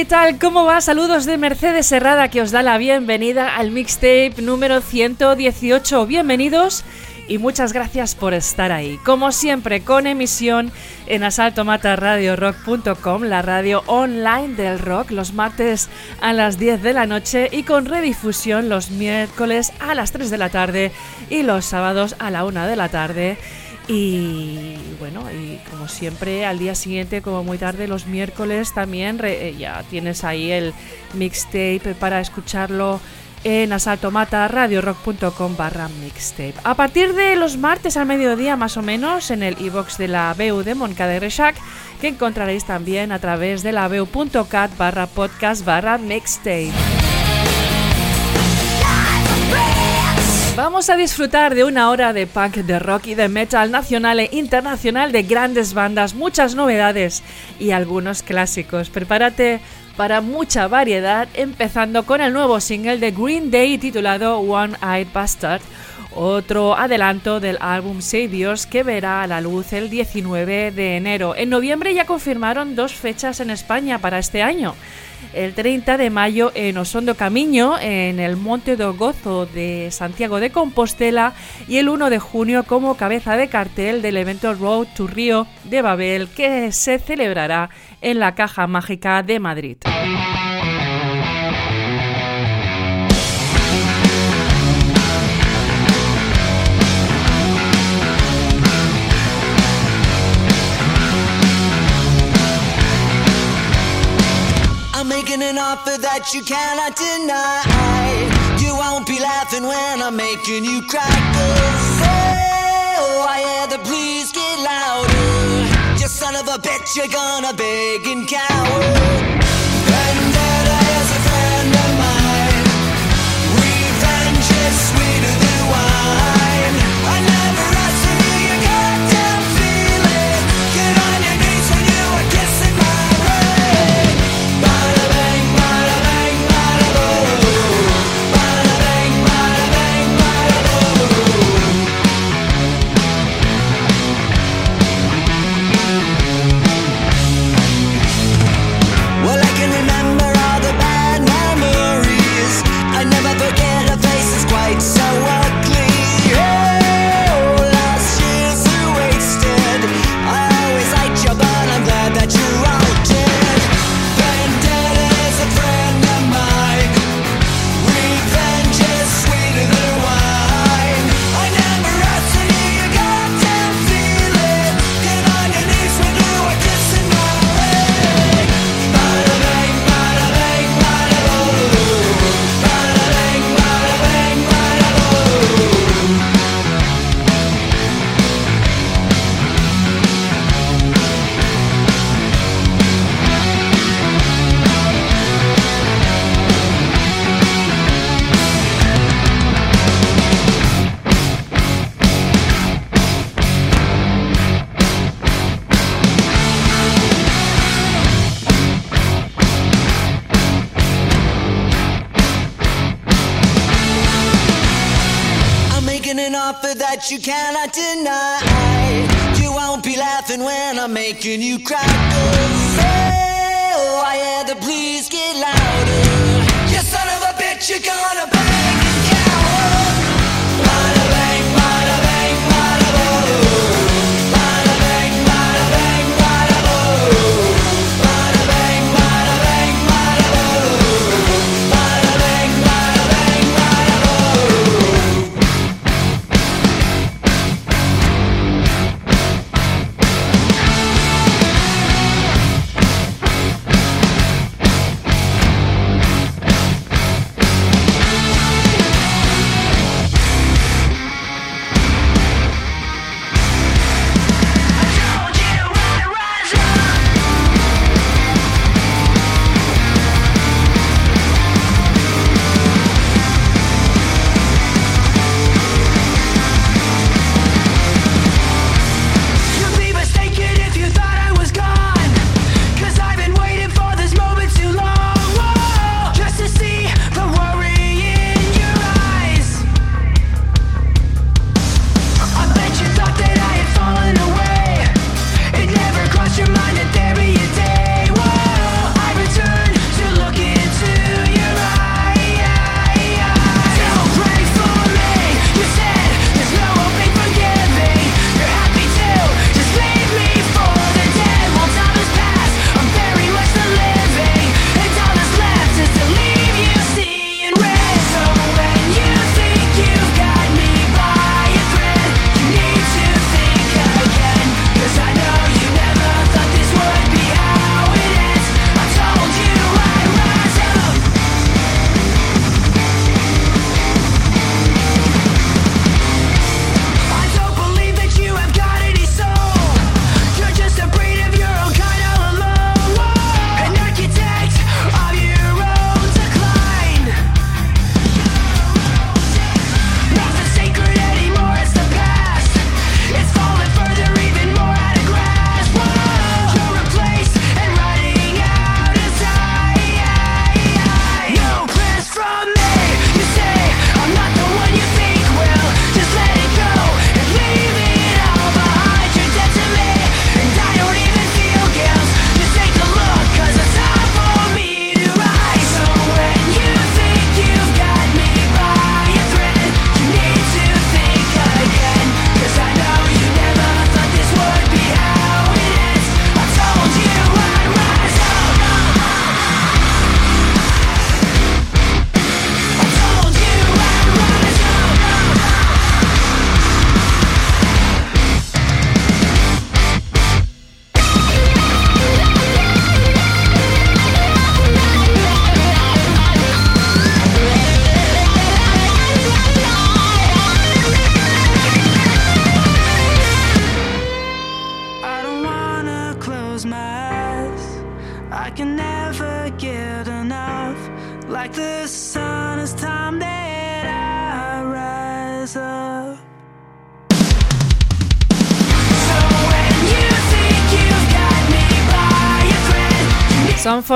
¿qué tal? ¿Cómo va? Saludos de Mercedes Herrada que os da la bienvenida al mixtape número 118. Bienvenidos y muchas gracias por estar ahí. Como siempre, con emisión en asaltomataradiorock.com, la radio online del rock, los martes a las 10 de la noche y con redifusión los miércoles a las 3 de la tarde y los sábados a la 1 de la tarde. Y bueno, y como siempre, al día siguiente, como muy tarde, los miércoles también, eh, ya tienes ahí el mixtape para escucharlo en asaltomataradiorock.com barra mixtape. A partir de los martes al mediodía más o menos en el iBox de la BU de Moncada de que encontraréis también a través de la BU.cat barra podcast barra mixtape. Vamos a disfrutar de una hora de punk, de rock y de metal nacional e internacional de grandes bandas, muchas novedades y algunos clásicos. Prepárate para mucha variedad, empezando con el nuevo single de Green Day titulado One Eyed Bastard, otro adelanto del álbum Saviors que verá a la luz el 19 de enero. En noviembre ya confirmaron dos fechas en España para este año. El 30 de mayo en Osondo Camiño, en el Monte do Gozo de Santiago de Compostela, y el 1 de junio como cabeza de cartel del evento Road to Rio de Babel, que se celebrará en la Caja Mágica de Madrid. An offer that you cannot deny. You won't be laughing when I'm making you cry. Cause oh, I hear the please get louder You son of a bitch, you're gonna beg and cower.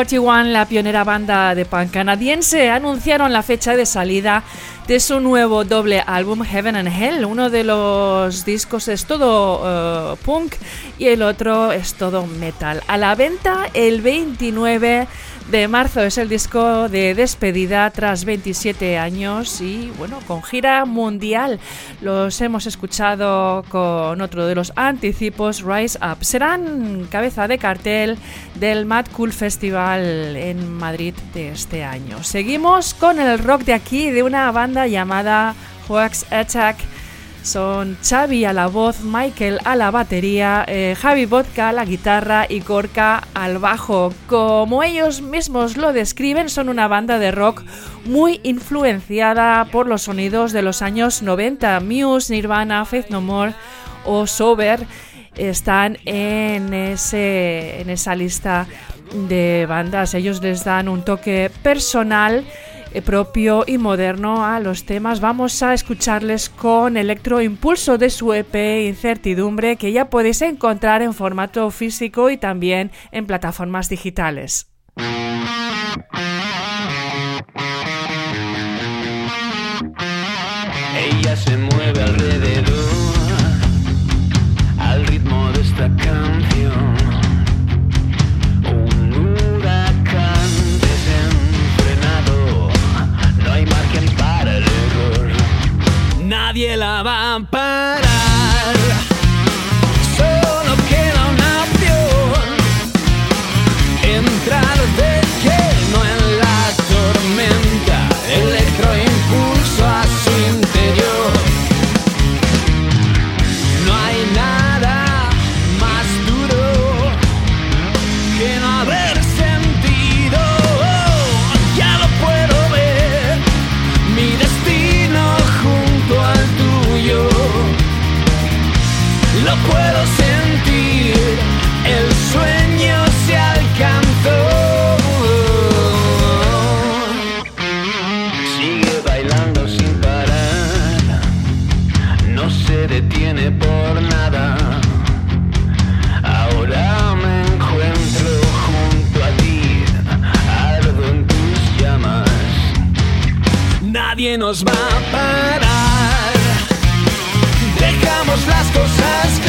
41, la pionera banda de punk canadiense, anunciaron la fecha de salida de su nuevo doble álbum Heaven and Hell. Uno de los discos es todo eh, punk y el otro es todo metal. A la venta el 29 de marzo es el disco de despedida tras 27 años y bueno, con gira mundial. Los hemos escuchado con otro de los anticipos, Rise Up. Serán cabeza de cartel del Mad Cool Festival en Madrid de este año. Seguimos con el rock de aquí de una banda llamada Hoax Attack son Xavi a la voz, Michael a la batería, eh, Javi Vodka a la guitarra y Corca al bajo. Como ellos mismos lo describen, son una banda de rock muy influenciada por los sonidos de los años 90. Muse, Nirvana, Faith No More o Sober están en, ese, en esa lista de bandas. Ellos les dan un toque personal propio y moderno a los temas. Vamos a escucharles con electroimpulso de su EP Incertidumbre que ya podéis encontrar en formato físico y también en plataformas digitales. Ella se mueve alrededor al ritmo de esta canción. Nadie la va a parar. Nadie nos va a parar. Dejamos las cosas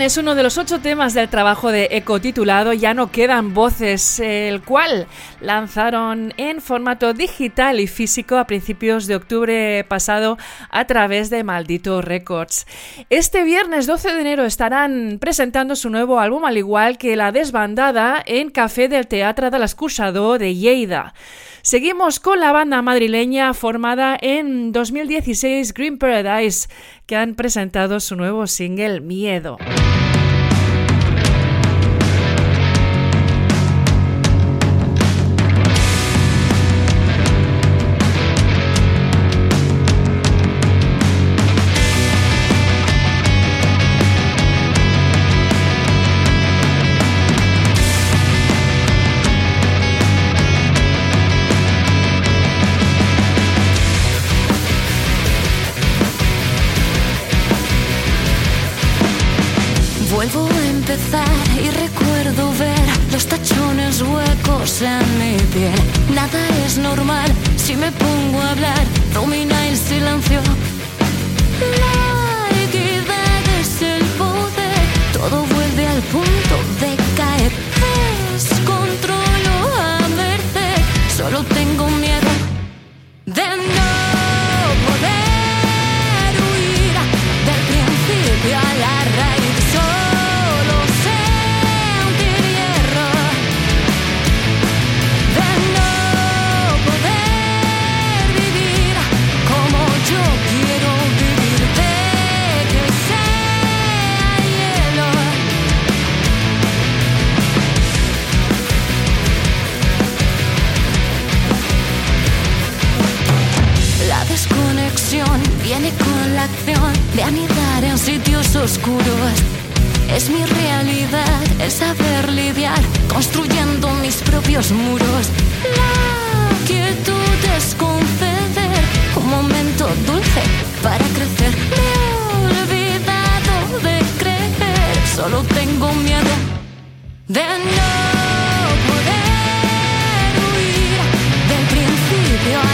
Es uno de los ocho temas del trabajo de Eco titulado Ya no quedan voces, el cual lanzaron en formato digital y físico a principios de octubre pasado a través de Maldito Records. Este viernes 12 de enero estarán presentando su nuevo álbum al igual que la desbandada en Café del Teatro de l'Escurçador de Lleida. Seguimos con la banda madrileña formada en 2016 Green Paradise, que han presentado su nuevo single Miedo. Nada es normal si me pongo a hablar, domina el silencio. La equidad es el poder, todo vuelve al punto de caer. Descontrolo a merced, solo tengo de anidar en sitios oscuros. Es mi realidad el saber lidiar construyendo mis propios muros. La quietud es conceder un momento dulce para crecer. Me he olvidado de creer, solo tengo miedo de no. Estás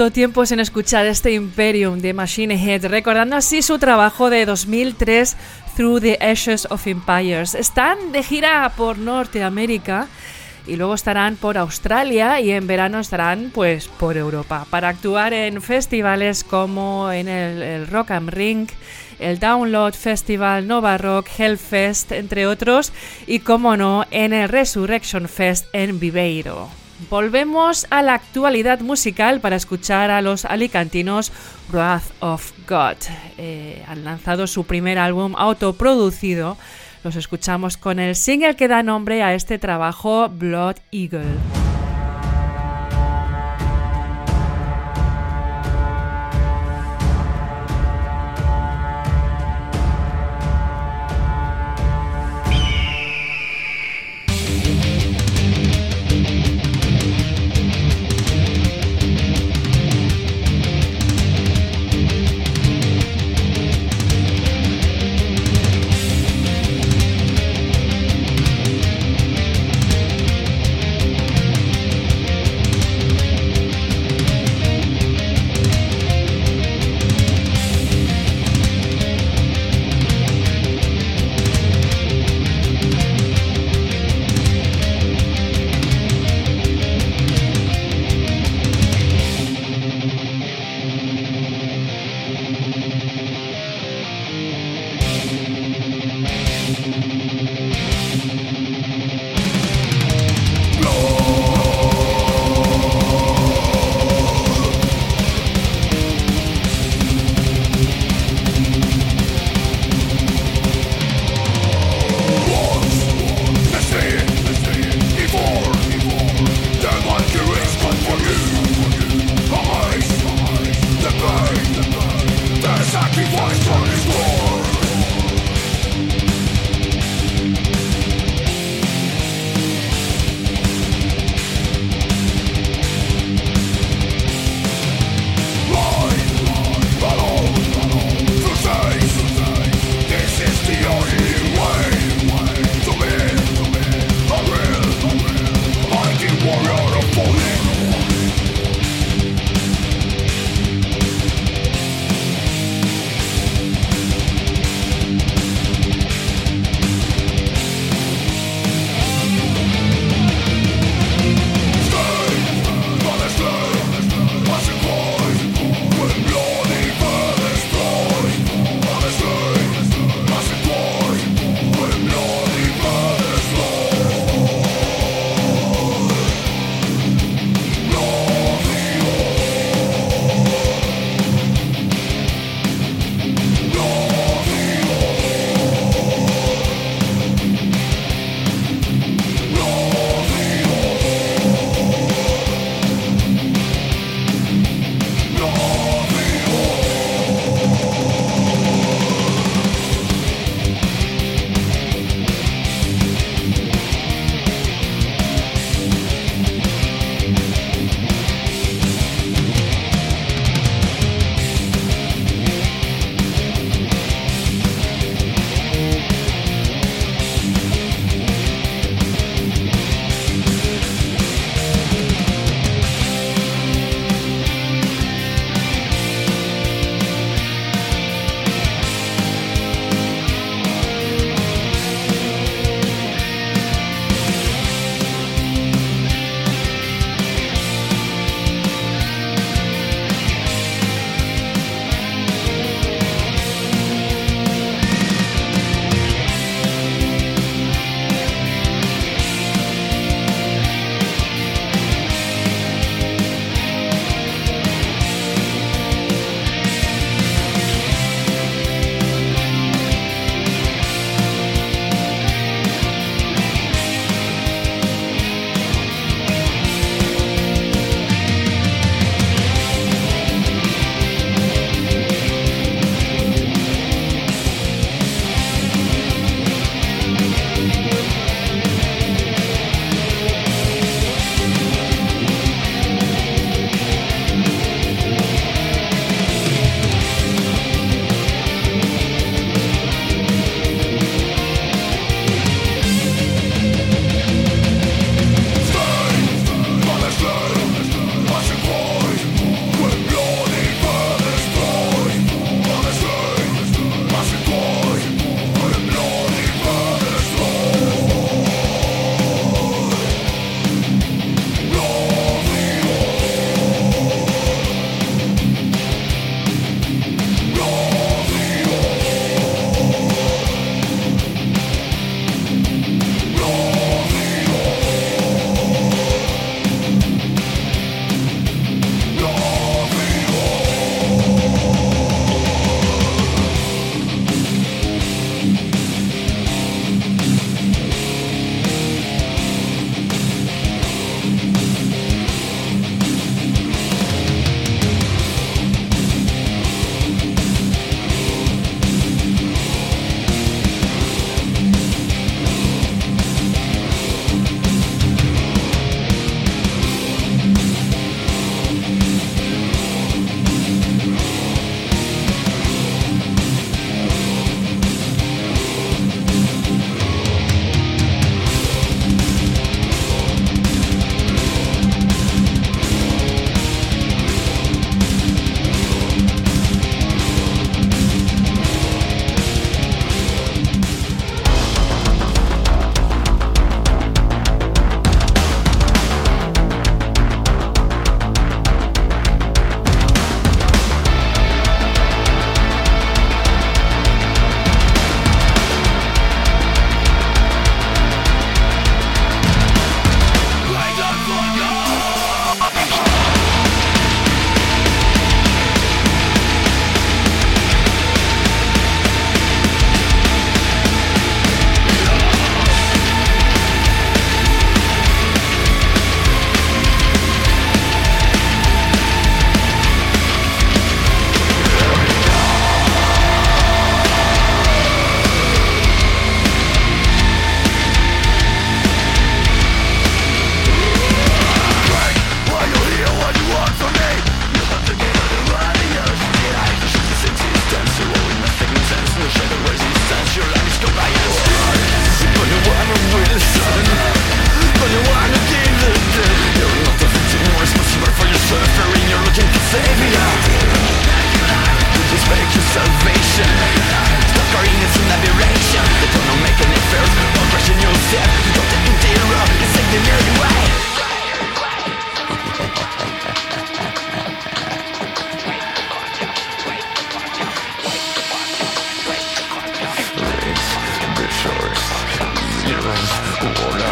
Tanto tiempo sin escuchar este Imperium de Machine Head, recordando así su trabajo de 2003 Through the Ashes of Empires. Están de gira por Norteamérica y luego estarán por Australia y en verano estarán pues por Europa para actuar en festivales como en el, el Rock am Ring, el Download Festival, Nova Rock, Hellfest, entre otros, y como no, en el Resurrection Fest en Viveiro. Volvemos a la actualidad musical para escuchar a los alicantinos Wrath of God. Eh, han lanzado su primer álbum autoproducido. Los escuchamos con el single que da nombre a este trabajo, Blood Eagle.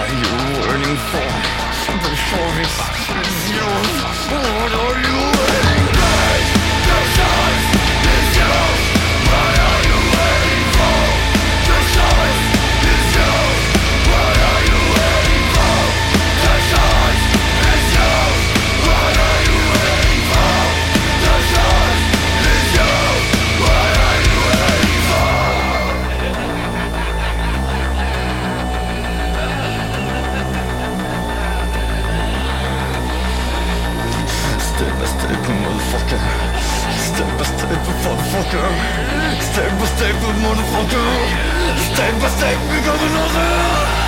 Are you waiting for? Before it is yours, what are you waiting for? Motherfucker. Step by step, motherfucker. Step by step, because another.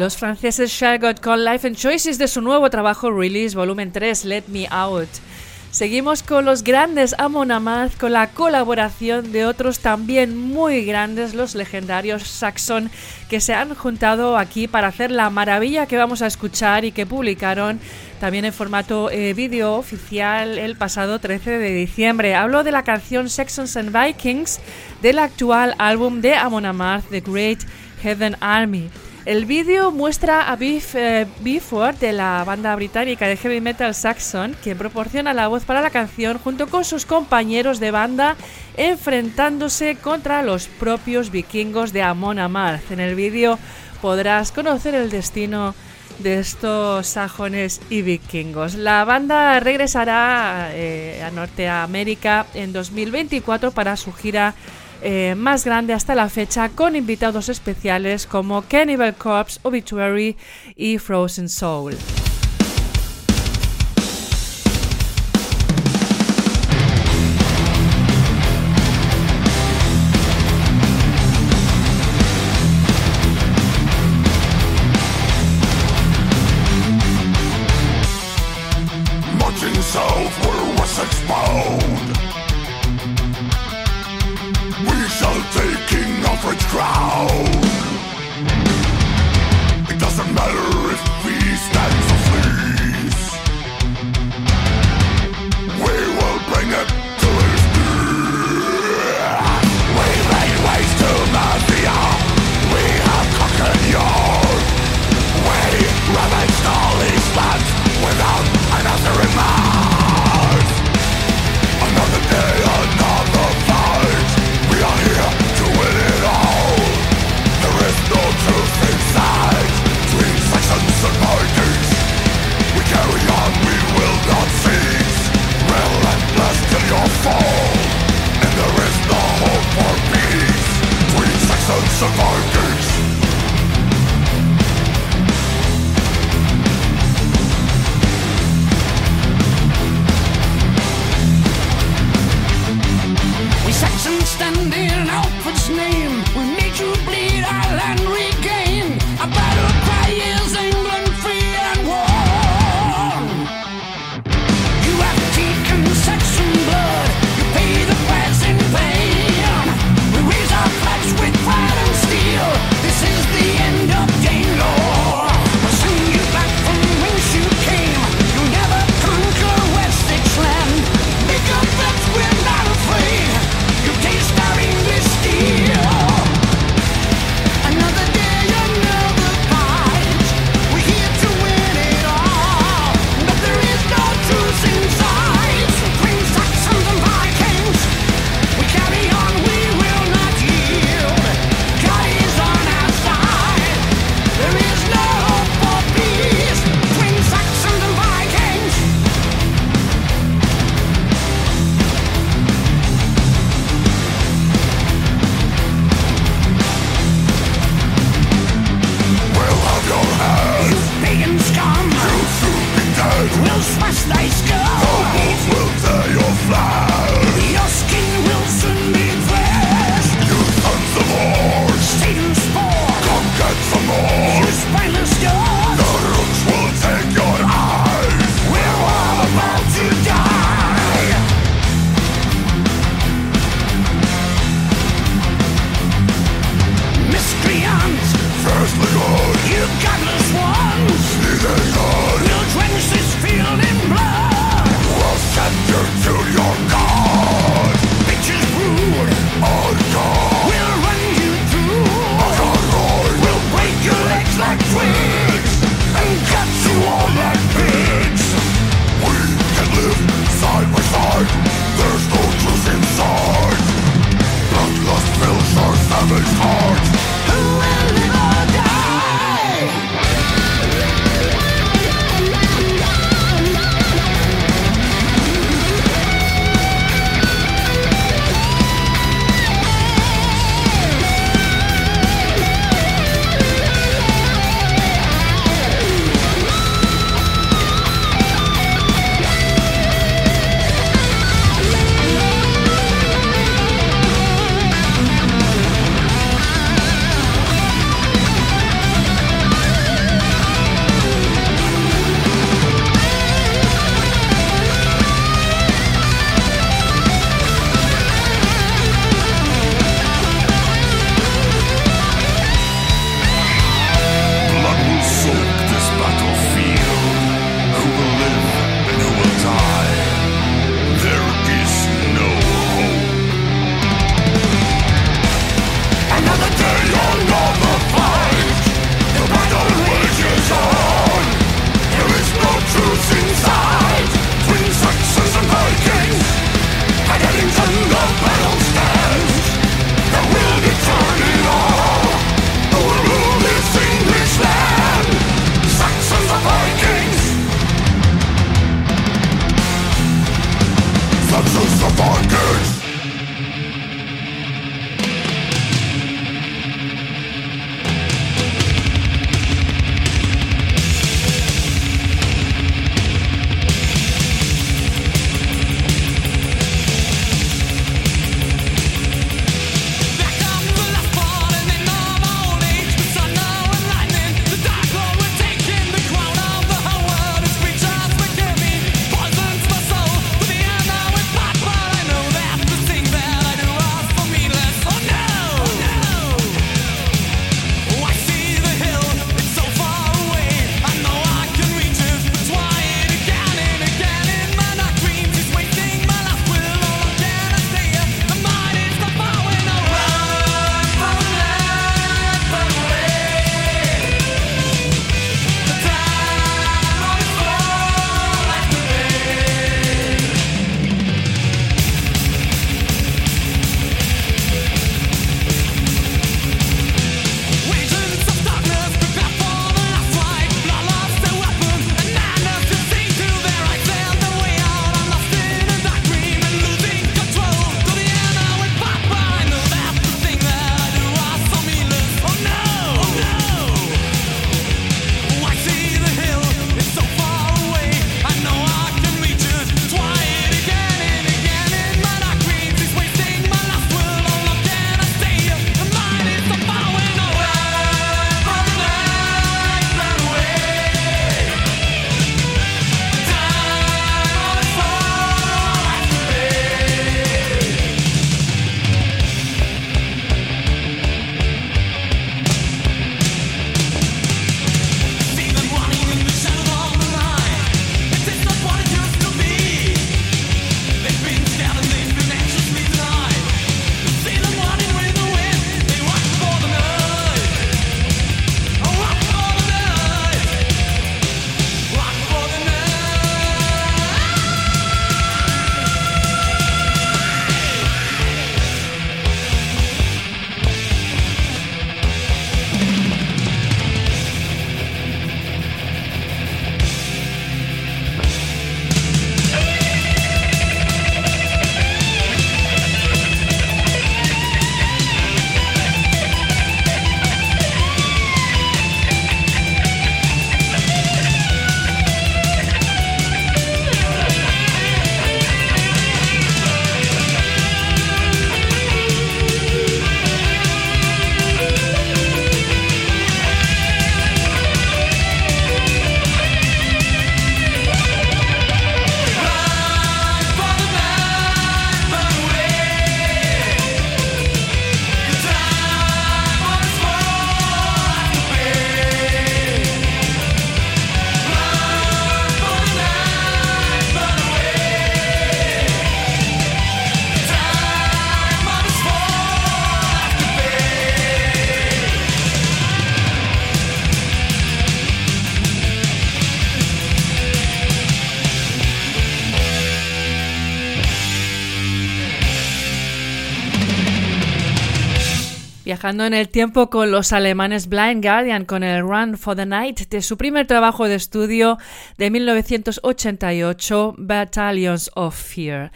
Los franceses Shargot con Life and Choices de su nuevo trabajo Release Volumen 3, Let Me Out. Seguimos con los grandes Amon Amarth con la colaboración de otros también muy grandes, los legendarios Saxon, que se han juntado aquí para hacer la maravilla que vamos a escuchar y que publicaron también en formato eh, vídeo oficial el pasado 13 de diciembre. Hablo de la canción Saxons and Vikings del actual álbum de Amon Amarth, The Great Heaven Army. El vídeo muestra a Biff eh, Bifford de la banda británica de heavy metal Saxon, quien proporciona la voz para la canción junto con sus compañeros de banda enfrentándose contra los propios vikingos de Amon Amarth. En el vídeo podrás conocer el destino de estos sajones y vikingos. La banda regresará eh, a Norteamérica en 2024 para su gira eh, más grande hasta la fecha con invitados especiales como Cannibal Corpse, Obituary y Frozen Soul. Viajando en el tiempo con los alemanes Blind Guardian con el Run for the Night de su primer trabajo de estudio de 1988, Battalions of Fear.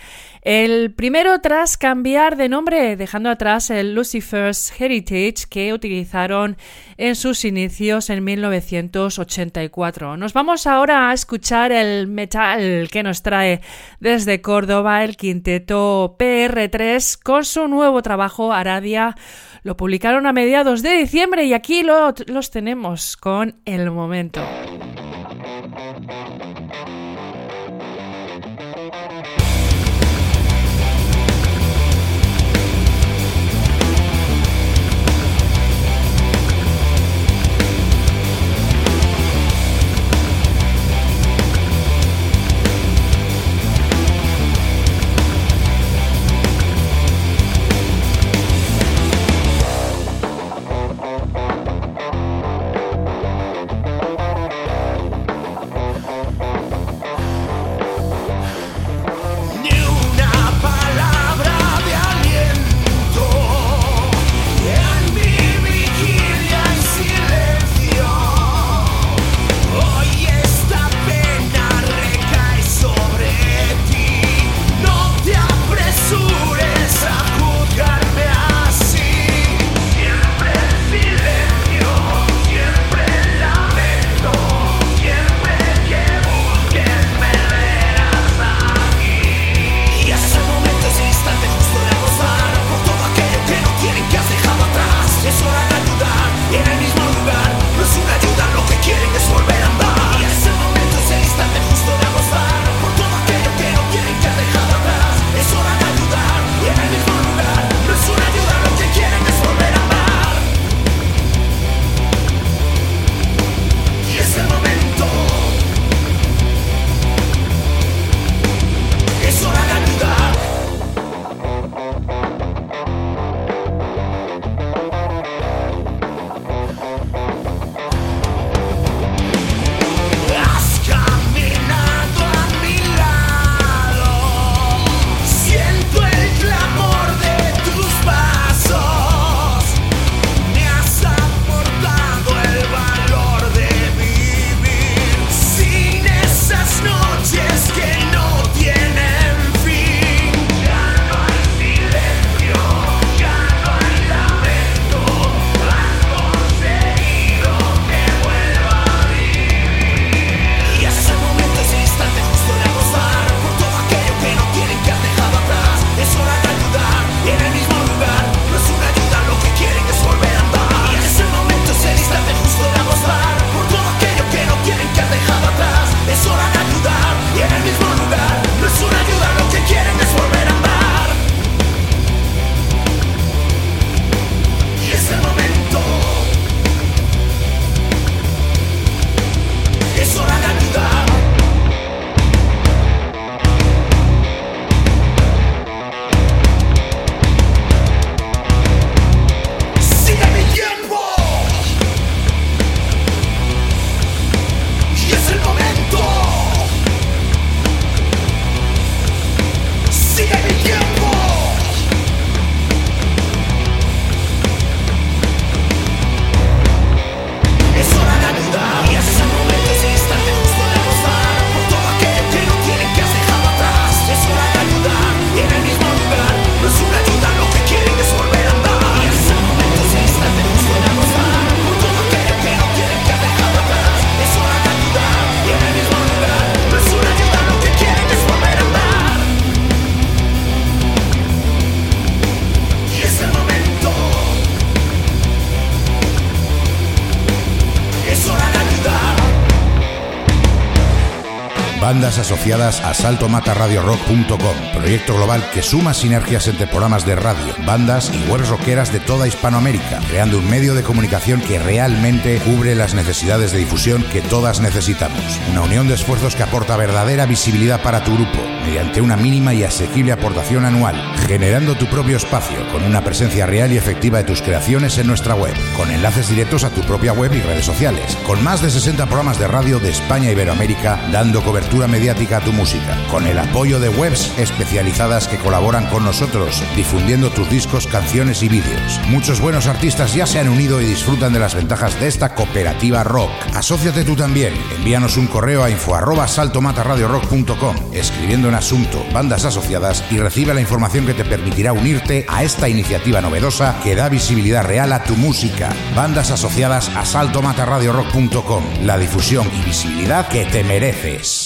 El primero tras cambiar de nombre, dejando atrás el Lucifer's Heritage que utilizaron en sus inicios en 1984. Nos vamos ahora a escuchar el metal que nos trae desde Córdoba el quinteto PR3 con su nuevo trabajo Aradia. Lo publicaron a mediados de diciembre y aquí los tenemos con el momento. Asociadas a saltomataradiorock.com, proyecto global que suma sinergias entre programas de radio, bandas y webs rockeras de toda Hispanoamérica, creando un medio de comunicación que realmente cubre las necesidades de difusión que todas necesitamos. Una unión de esfuerzos que aporta verdadera visibilidad para tu grupo, mediante una mínima y asequible aportación anual, generando tu propio espacio con una presencia real y efectiva de tus creaciones en nuestra web, con enlaces directos a tu propia web y redes sociales, con más de 60 programas de radio de España y Iberoamérica, dando cobertura cobertura mediática a tu música, con el apoyo de webs especializadas que colaboran con nosotros, difundiendo tus discos, canciones y vídeos. Muchos buenos artistas ya se han unido y disfrutan de las ventajas de esta cooperativa rock. Asociate tú también. Envíanos un correo a info arroba saltomataradiorock.com, escribiendo en asunto bandas asociadas y recibe la información que te permitirá unirte a esta iniciativa novedosa que da visibilidad real a tu música. Bandas asociadas a saltomataradiorock.com, la difusión y visibilidad que te mereces.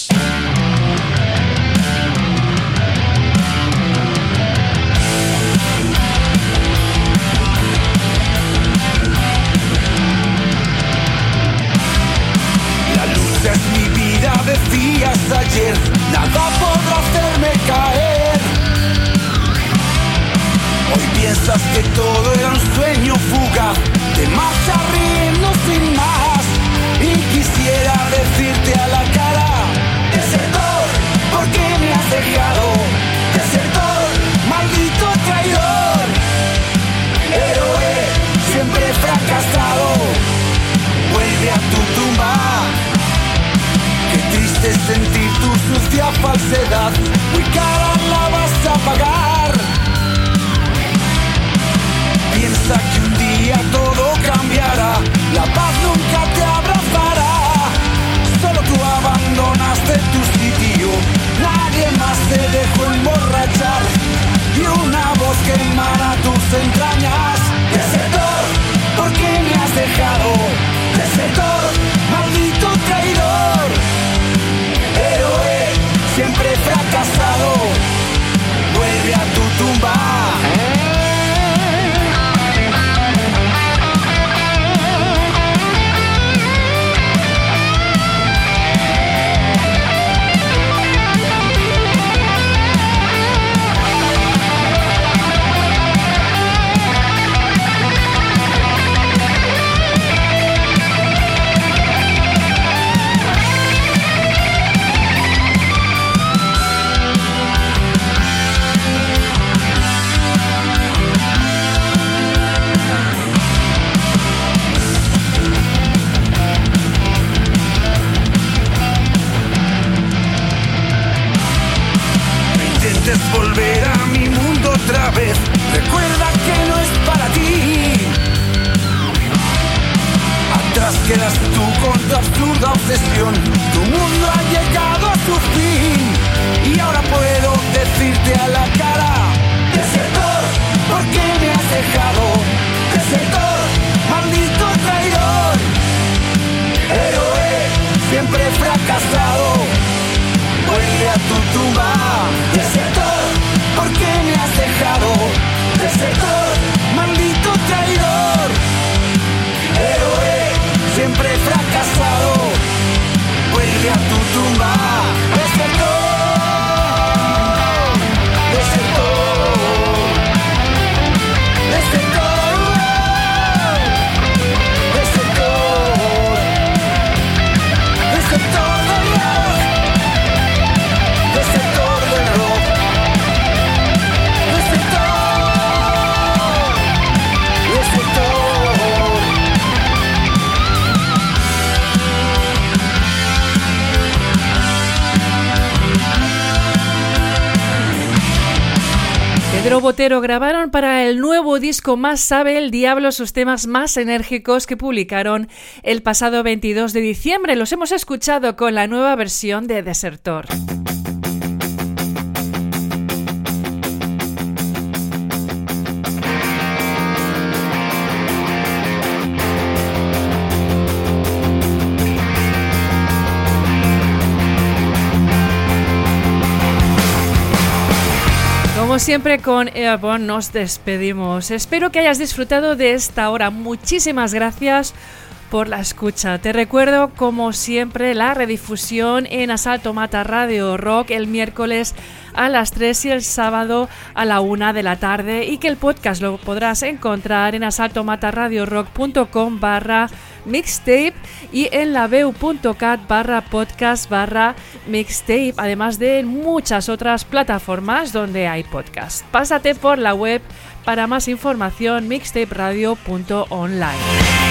Desertor, maldito traidor. Héroe, siempre fracasado vuelve a tu tumba. Desertor, ¿por qué me has dejado? Desertor, maldito traidor. Héroe, siempre fracasado. Vuelve a tu tumba. Pedro Botero grabaron para el nuevo disco Más sabe el diablo sus temas más enérgicos que publicaron el pasado 22 de diciembre. Los hemos escuchado con la nueva versión de Desertor. Siempre con Airborne nos despedimos. Espero que hayas disfrutado de esta hora. Muchísimas gracias por la escucha. Te recuerdo, como siempre, la redifusión en Asalto Mata Radio Rock el miércoles a las 3 y el sábado a la 1 de la tarde y que el podcast lo podrás encontrar en asaltomataradiorock.com barra mixtape y en laveu.cat barra podcast barra mixtape, además de muchas otras plataformas donde hay podcast. Pásate por la web para más información mixtaperadio.online.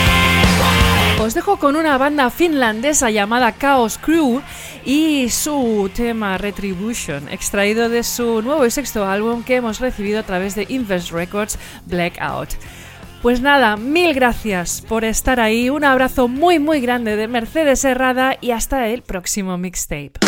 Os dejo con una banda finlandesa llamada Chaos Crew y su tema Retribution, extraído de su nuevo y sexto álbum que hemos recibido a través de Invest Records Blackout. Pues nada, mil gracias por estar ahí, un abrazo muy muy grande de Mercedes Herrada y hasta el próximo mixtape.